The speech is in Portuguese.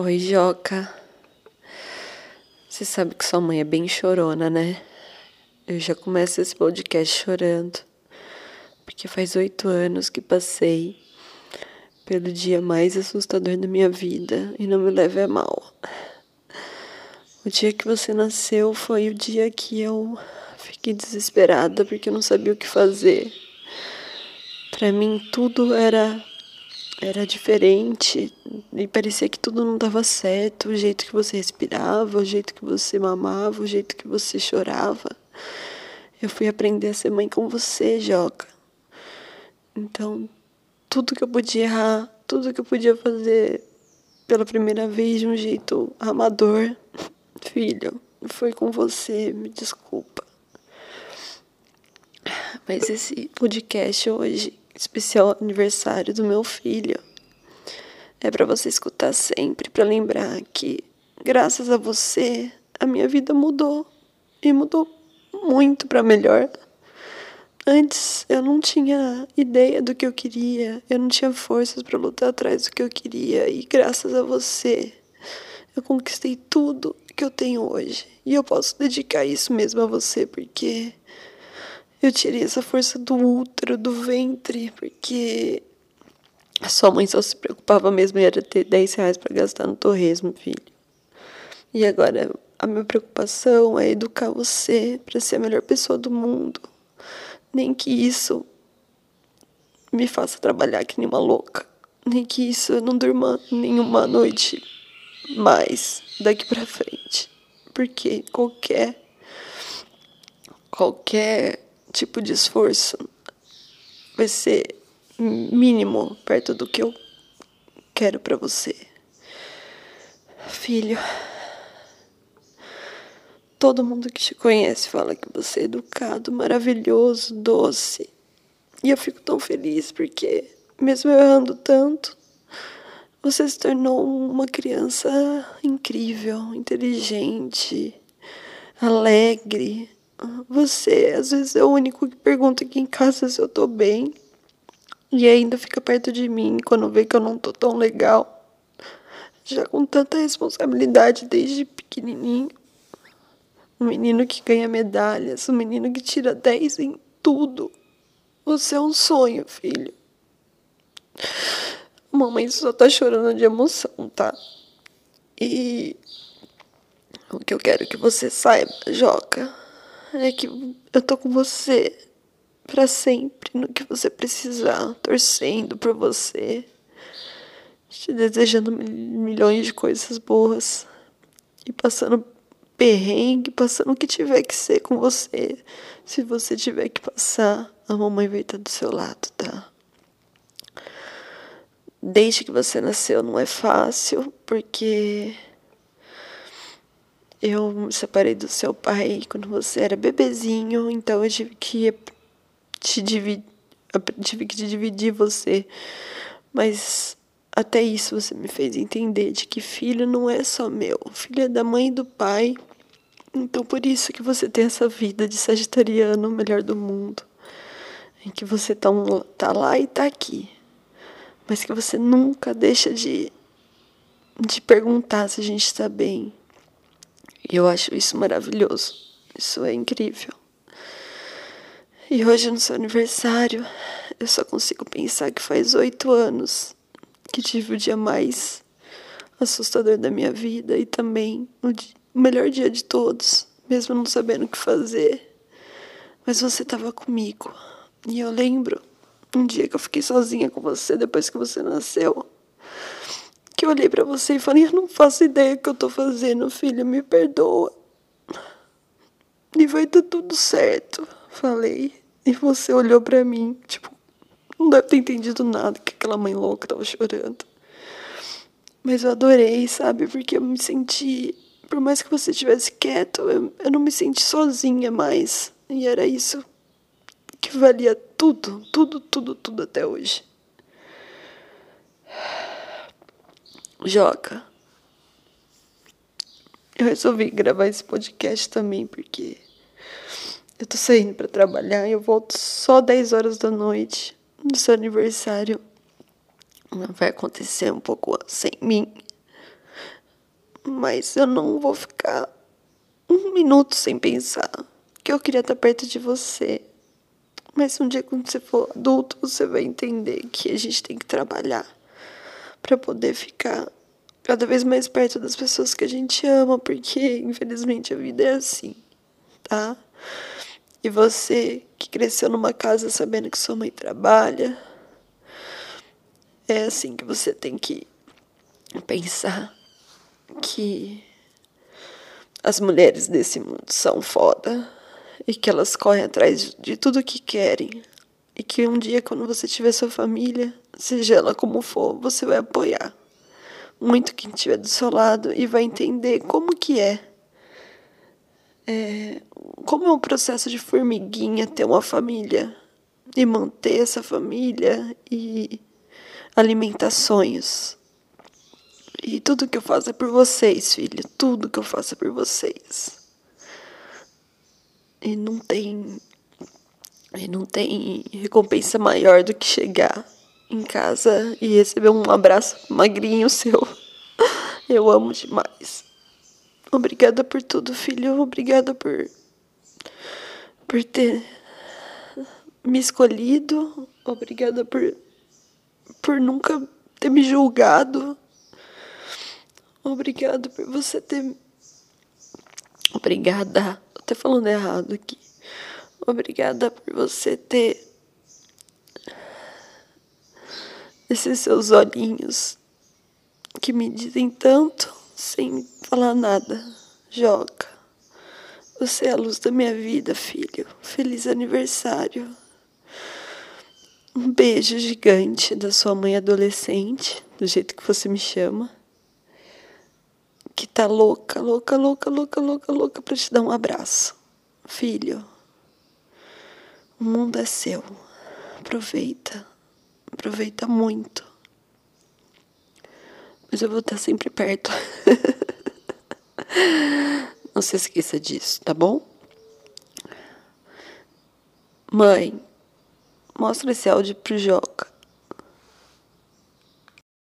Oi, Joca. Você sabe que sua mãe é bem chorona, né? Eu já começo esse podcast chorando. Porque faz oito anos que passei pelo dia mais assustador da minha vida e não me leve a mal. O dia que você nasceu foi o dia que eu fiquei desesperada porque eu não sabia o que fazer. Para mim tudo era era diferente e parecia que tudo não dava certo, o jeito que você respirava, o jeito que você mamava, o jeito que você chorava. Eu fui aprender a ser mãe com você, Joca. Então, tudo que eu podia errar, tudo que eu podia fazer pela primeira vez de um jeito amador, filho, foi com você, me desculpa. Mas esse podcast hoje especial aniversário do meu filho. É para você escutar sempre, para lembrar que, graças a você, a minha vida mudou. E mudou muito para melhor. Antes eu não tinha ideia do que eu queria, eu não tinha forças para lutar atrás do que eu queria, e graças a você, eu conquistei tudo que eu tenho hoje. E eu posso dedicar isso mesmo a você, porque eu tirei essa força do útero, do ventre, porque a sua mãe só se preocupava mesmo era ter 10 reais para gastar no torresmo, filho. E agora a minha preocupação é educar você para ser a melhor pessoa do mundo. Nem que isso me faça trabalhar que nem uma louca. Nem que isso eu não durma nenhuma noite mais daqui para frente. Porque qualquer qualquer tipo de esforço vai ser mínimo perto do que eu quero para você. Filho, todo mundo que te conhece fala que você é educado, maravilhoso, doce. E eu fico tão feliz porque, mesmo eu errando tanto, você se tornou uma criança incrível, inteligente, alegre, você, às vezes, é o único que pergunta aqui em casa se eu tô bem. E ainda fica perto de mim quando vê que eu não tô tão legal. Já com tanta responsabilidade desde pequenininho. Um menino que ganha medalhas, um menino que tira 10 em tudo. Você é um sonho, filho. Mamãe só tá chorando de emoção, tá? E o que eu quero que você saiba, Joca, é que eu tô com você para sempre no que você precisar, torcendo por você, te desejando milhões de coisas boas e passando perrengue, passando o que tiver que ser com você. Se você tiver que passar, a mamãe vai estar do seu lado, tá? Desde que você nasceu não é fácil, porque eu me separei do seu pai quando você era bebezinho, então eu tive que te dividir, tive que te dividir você. Mas até isso você me fez entender de que filho não é só meu, filho é da mãe e do pai. Então por isso que você tem essa vida de sagitariano, o melhor do mundo. Em que você tá, um, tá lá e tá aqui. Mas que você nunca deixa de, de perguntar se a gente está bem e eu acho isso maravilhoso. Isso é incrível. E hoje, no seu aniversário, eu só consigo pensar que faz oito anos que tive o dia mais assustador da minha vida e também o, dia, o melhor dia de todos, mesmo não sabendo o que fazer. Mas você estava comigo. E eu lembro um dia que eu fiquei sozinha com você depois que você nasceu que eu olhei para você e falei: Eu não faço ideia do que eu tô fazendo, filha, me perdoa. E vai dar tudo certo, falei. E você olhou para mim, tipo, não deve ter entendido nada que aquela mãe louca tava chorando. Mas eu adorei, sabe? Porque eu me senti. Por mais que você estivesse quieto, eu, eu não me senti sozinha mais. E era isso que valia tudo, tudo, tudo, tudo até hoje. Joca, eu resolvi gravar esse podcast também porque eu tô saindo para trabalhar e eu volto só 10 horas da noite no seu aniversário. Vai acontecer um pouco sem mim. Mas eu não vou ficar um minuto sem pensar que eu queria estar perto de você. Mas um dia, quando você for adulto, você vai entender que a gente tem que trabalhar para poder ficar cada vez mais perto das pessoas que a gente ama, porque infelizmente a vida é assim, tá? E você que cresceu numa casa sabendo que sua mãe trabalha, é assim que você tem que pensar que as mulheres desse mundo são foda e que elas correm atrás de tudo que querem. E que um dia, quando você tiver sua família, seja ela como for, você vai apoiar muito quem estiver do seu lado e vai entender como que é. é como é um processo de formiguinha ter uma família e manter essa família e alimentar sonhos. E tudo que eu faço é por vocês, filha. Tudo que eu faço é por vocês. E não tem. Não tem recompensa maior do que chegar em casa e receber um abraço magrinho seu. Eu amo demais. Obrigada por tudo, filho. Obrigada por. por ter me escolhido. Obrigada por. por nunca ter me julgado. Obrigado por você ter. Obrigada. Tô até falando errado aqui. Obrigada por você ter. Esses seus olhinhos que me dizem tanto sem falar nada. Joga. Você é a luz da minha vida, filho. Feliz aniversário. Um beijo gigante da sua mãe adolescente, do jeito que você me chama que tá louca, louca, louca, louca, louca, louca para te dar um abraço. Filho, o mundo é seu. Aproveita. Aproveita muito. Mas eu vou estar sempre perto. Não se esqueça disso, tá bom? Mãe, mostra esse áudio pro Joca.